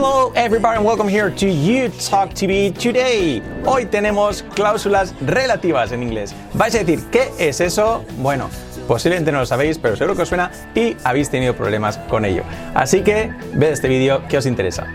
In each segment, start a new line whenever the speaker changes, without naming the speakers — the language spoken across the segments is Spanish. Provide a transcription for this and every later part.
Hello everybody and welcome here to You Talk TV Today. Hoy tenemos cláusulas relativas en inglés. ¿Vais a decir qué es eso? Bueno, posiblemente no lo sabéis, pero seguro que os suena y habéis tenido problemas con ello. Así que ved este vídeo que os interesa.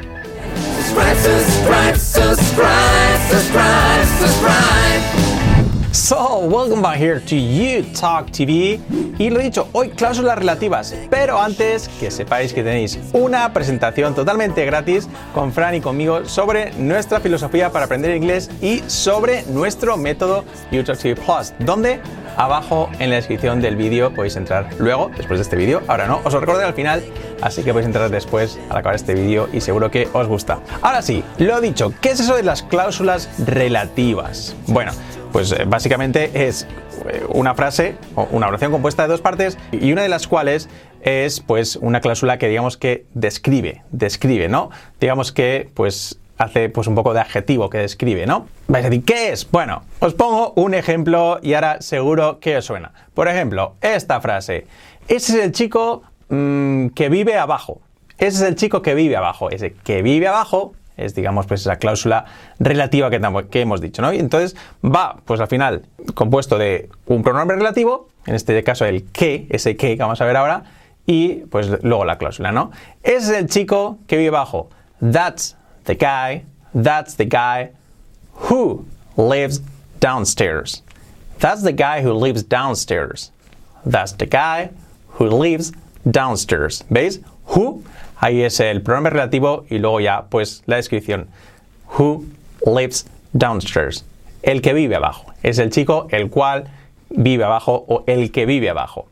Welcome back here to You Talk TV. Y lo dicho, hoy cláusulas relativas. Pero antes, que sepáis que tenéis una presentación totalmente gratis con Fran y conmigo sobre nuestra filosofía para aprender inglés y sobre nuestro método YouTube TV Plus. Donde abajo en la descripción del vídeo podéis entrar luego, después de este vídeo. Ahora no, os lo recuerdo al final, así que podéis entrar después al acabar este vídeo y seguro que os gusta. Ahora sí, lo dicho, ¿qué es eso de las cláusulas relativas? Bueno, pues eh, básicamente es eh, una frase una oración compuesta de dos partes y una de las cuales es pues una cláusula que digamos que describe, describe, ¿no? Digamos que pues hace pues un poco de adjetivo que describe, ¿no? Vais a decir, ¿qué es? Bueno, os pongo un ejemplo y ahora seguro que os suena. Por ejemplo, esta frase. Ese es el chico mm, que vive abajo. Ese es el chico que vive abajo. Ese que vive abajo es, digamos, pues esa cláusula relativa que, que hemos dicho, ¿no? Y entonces va, pues al final, compuesto de un pronombre relativo, en este caso el que, ese que que vamos a ver ahora, y pues luego la cláusula, ¿no? Es el chico que vive abajo. That's the guy, that's the guy who lives downstairs. That's the guy who lives downstairs. That's the guy who lives downstairs. ¿Veis? Who, ahí es el pronombre relativo y luego ya pues la descripción. Who lives downstairs. El que vive abajo. Es el chico el cual vive abajo o el que vive abajo.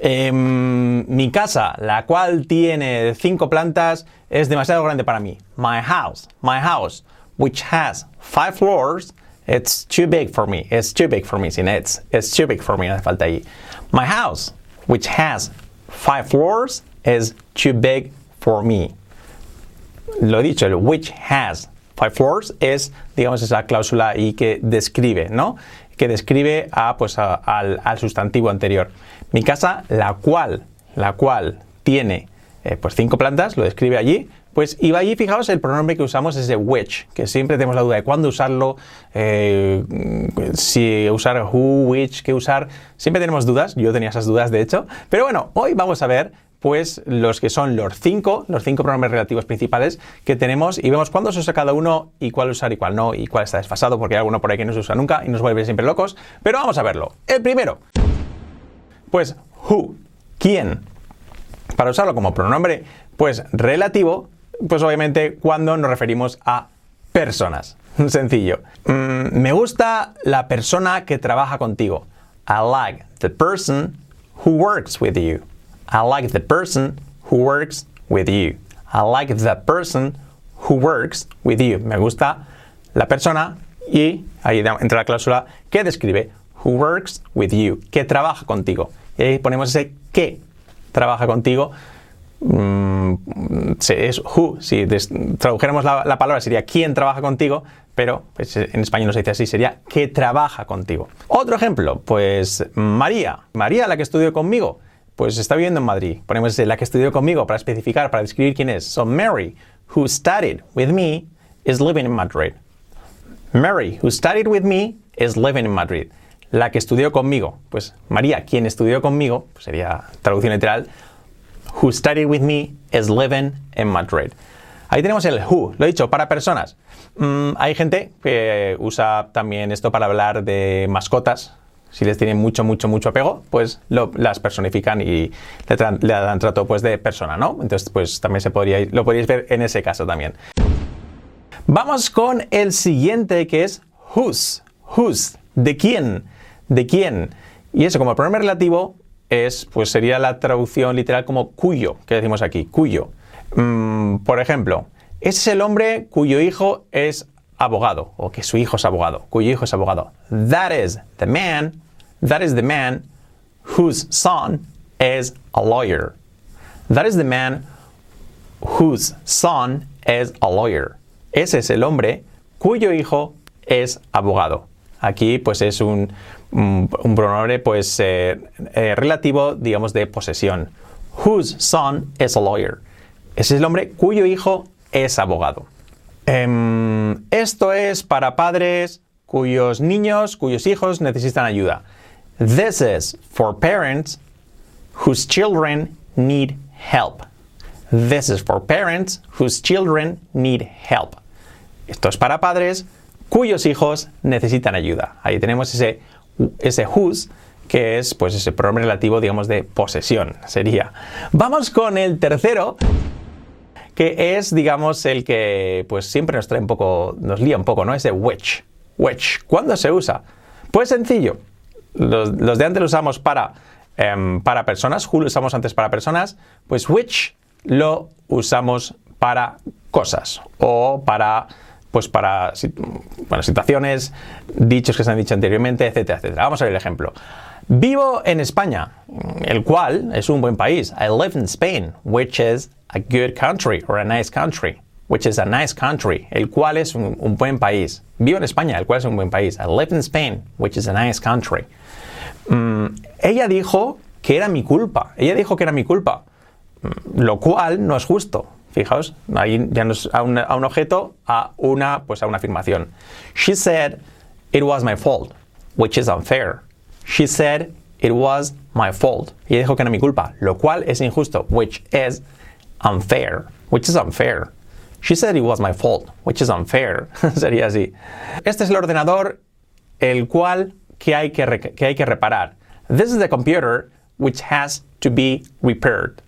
Em, mi casa, la cual tiene cinco plantas, es demasiado grande para mí. My house, my house, which has five floors, it's too big for me. It's too big for me, sin it's. It's too big for me, no hace falta ahí. My house, which has five floors, is too big for me. Lo he dicho, el which has five floors es, digamos, esa cláusula ahí que describe, ¿no? Que describe a, pues, a- al, sustantivo anterior. Mi casa, la cual, la cual tiene eh, pues cinco plantas, lo describe allí. Pues y allí, fijaos, el pronombre que usamos es de which, que siempre tenemos la duda de cuándo usarlo, eh, si usar who, which, qué usar. Siempre tenemos dudas, yo tenía esas dudas de hecho. Pero bueno, hoy vamos a ver pues los que son los cinco, los cinco pronombres relativos principales que tenemos y vemos cuándo se usa cada uno y cuál usar y cuál no y cuál está desfasado porque hay alguno por ahí que no se usa nunca y nos vuelve siempre locos. Pero vamos a verlo. El primero, pues who, quién. Para usarlo como pronombre pues relativo, pues obviamente cuando nos referimos a personas. Sencillo. Mm, me gusta la persona que trabaja contigo. I like the person who works with you. I like the person who works with you. I like the person who works with you. Me gusta la persona y ahí entra la cláusula que describe who works with you, que trabaja contigo. Y ahí ponemos ese que trabaja contigo. Mm, es who, si tradujéramos la, la palabra sería quién trabaja contigo, pero pues, en español no se dice así, sería que trabaja contigo. Otro ejemplo, pues María, María la que estudió conmigo, pues está viviendo en Madrid. Ponemos la que estudió conmigo para especificar, para describir quién es. So Mary, who studied with me, is living in Madrid. Mary, who studied with me, is living in Madrid. La que estudió conmigo, pues María, quien estudió conmigo, pues sería traducción literal, who studied with me is living in Madrid. Ahí tenemos el who, lo he dicho, para personas. Mm, hay gente que usa también esto para hablar de mascotas. Si les tienen mucho, mucho, mucho apego, pues las personifican y le, le dan trato pues, de persona, ¿no? Entonces, pues también se podría, lo podríais ver en ese caso también. Vamos con el siguiente que es whose. Whose. ¿De quién? ¿De quién? Y eso como pronombre relativo es, pues sería la traducción literal como cuyo, que decimos aquí, cuyo. Mm, por ejemplo, ese es el hombre cuyo hijo es abogado, o que su hijo es abogado, cuyo hijo es abogado. That is the man, that is the man whose son is a lawyer. That is the man whose son is a lawyer. Ese es el hombre cuyo hijo es abogado. Aquí pues es un, un, pronombre pues eh, eh, relativo, digamos, de posesión. Whose son is a lawyer. Ese es el hombre cuyo hijo es abogado. Em, esto es para padres cuyos niños, cuyos hijos necesitan ayuda. This is for parents whose children need help. This is for parents whose children need help. Esto es para padres cuyos hijos necesitan ayuda. Ahí tenemos ese, ese whose, que es pues ese pronombre relativo, digamos, de posesión, sería. Vamos con el tercero, que es, digamos, el que pues siempre nos trae un poco, nos lía un poco, ¿no? Ese which. Which. ¿Cuándo se usa? Pues sencillo. Los, de antes lo usamos para, em, para personas, who lo usamos antes para personas, pues which lo usamos para cosas o para pues para situaciones, dichos que se han dicho anteriormente, etcétera, etcétera. Vamos a ver el ejemplo. Vivo en España, el cual es un buen país. I live in Spain, which is a good country or a nice country, which is a nice country, el cual es un, un buen país. Vivo en España, el cual es un buen país. I live in Spain, which is a nice country. Mm, ella dijo que era mi culpa. Ella dijo que era mi culpa. Mm, lo cual no es justo. Fijaos, ahí ya no es a un, a un, objeto, a una, pues a una afirmación. She said it was my fault, which is unfair. She said it was my fault. Ella dijo que era mi culpa, lo cual es injusto, which is unfair. Which is unfair. She said it was my fault, which is unfair. Sería así. Este es el ordenador el cual que hay que, que hay que reparar. This is the computer which has to be repaired.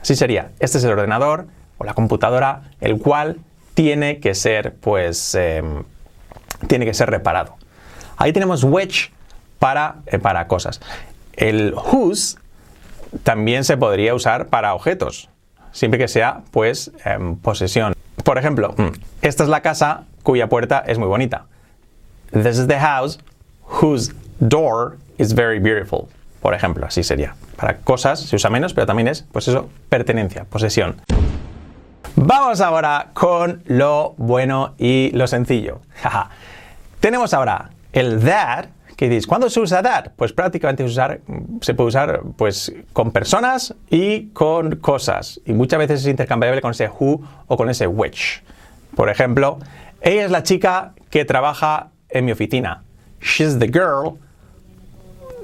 Así sería. Este es el ordenador o la computadora el cual tiene que ser, pues, eh, tiene que ser reparado. Ahí tenemos which para, eh, para cosas. El whose también se podría usar para objetos, siempre que sea, pues, eh, posesión. Por ejemplo, mm, esta es la casa cuya puerta es muy bonita. This is the house whose door is very beautiful. Por ejemplo, así sería. Para cosas se usa menos, pero también es, pues eso, pertenencia, posesión. Vamos ahora con lo bueno y lo sencillo. Tenemos ahora el that, que dices, ¿cuándo se usa that? Pues prácticamente usar, se puede usar pues, con personas y con cosas. Y muchas veces es intercambiable con ese who o con ese which. Por ejemplo, ella es la chica que trabaja en mi oficina. She's the girl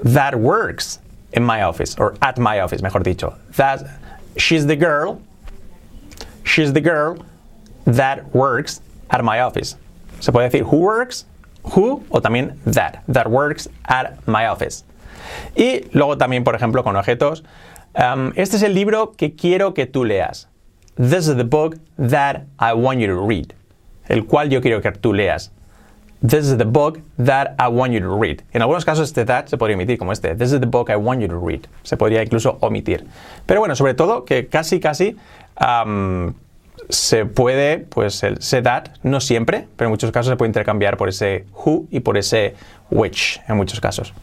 that works in my office, or at my office, mejor dicho. That, she's the girl She's the girl that works at my office. Se puede decir who works, who o también that, that works at my office. Y luego también, por ejemplo, con objetos. Um, este es el libro que quiero que tú leas. This is the book that I want you to read. El cual yo quiero que tú leas. This is the book that I want you to read. En algunos casos este that se podría omitir como este. This is the book I want you to read. Se podría incluso omitir. Pero bueno, sobre todo que casi casi se puede, pues el that, no siempre, pero en muchos casos se puede intercambiar por ese who y por ese which, en muchos casos.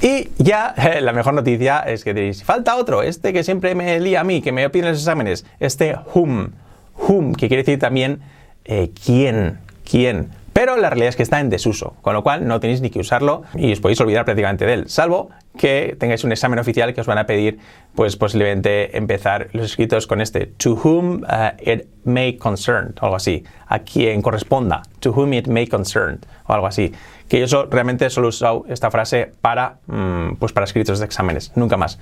Y ya la mejor noticia es que diréis, falta otro, este que siempre me lía a mí, que me piden en los exámenes, este whom, whom, que quiere decir también eh, quién, quién. Pero la realidad es que está en desuso, con lo cual no tenéis ni que usarlo y os podéis olvidar prácticamente de él, salvo que tengáis un examen oficial que os van a pedir, pues posiblemente empezar los escritos con este to whom uh, it may concern, o algo así, a quien corresponda, to whom it may concern, o algo así. Que yo realmente solo he usado esta frase para, mm, pues para escritos de exámenes, nunca más.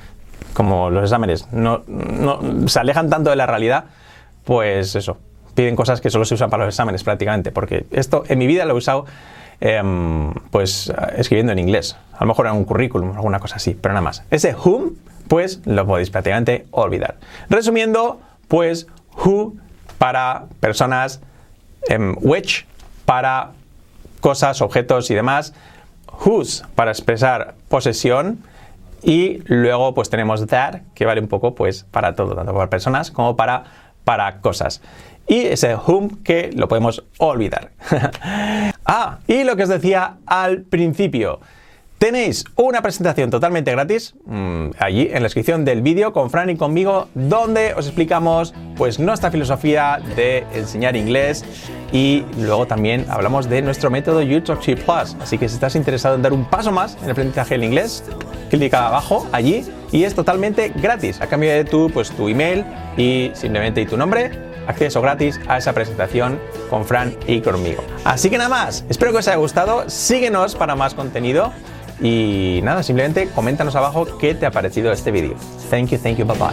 Como los exámenes no, no se alejan tanto de la realidad, pues eso, piden cosas que solo se usan para los exámenes prácticamente, porque esto en mi vida lo he usado em, pues escribiendo en inglés, a lo mejor en un currículum, alguna cosa así, pero nada más. Ese whom, pues lo podéis prácticamente olvidar. Resumiendo, pues who para personas, em, which para cosas, objetos y demás, whose para expresar posesión y luego pues tenemos that que vale un poco pues para todo, tanto para personas como para, para cosas y ese whom que lo podemos olvidar. ah, y lo que os decía al principio. Tenéis una presentación totalmente gratis mmm, allí en la descripción del vídeo con Fran y conmigo donde os explicamos pues nuestra filosofía de enseñar inglés y luego también hablamos de nuestro método YouTube Plus. Así que si estás interesado en dar un paso más en el aprendizaje del inglés, clica abajo allí y es totalmente gratis a cambio de tu, pues, tu email y simplemente y tu nombre acceso gratis a esa presentación con Fran y conmigo. Así que nada más, espero que os haya gustado, síguenos para más contenido y nada, simplemente coméntanos abajo qué te ha parecido este vídeo. Thank you, thank you, bye bye.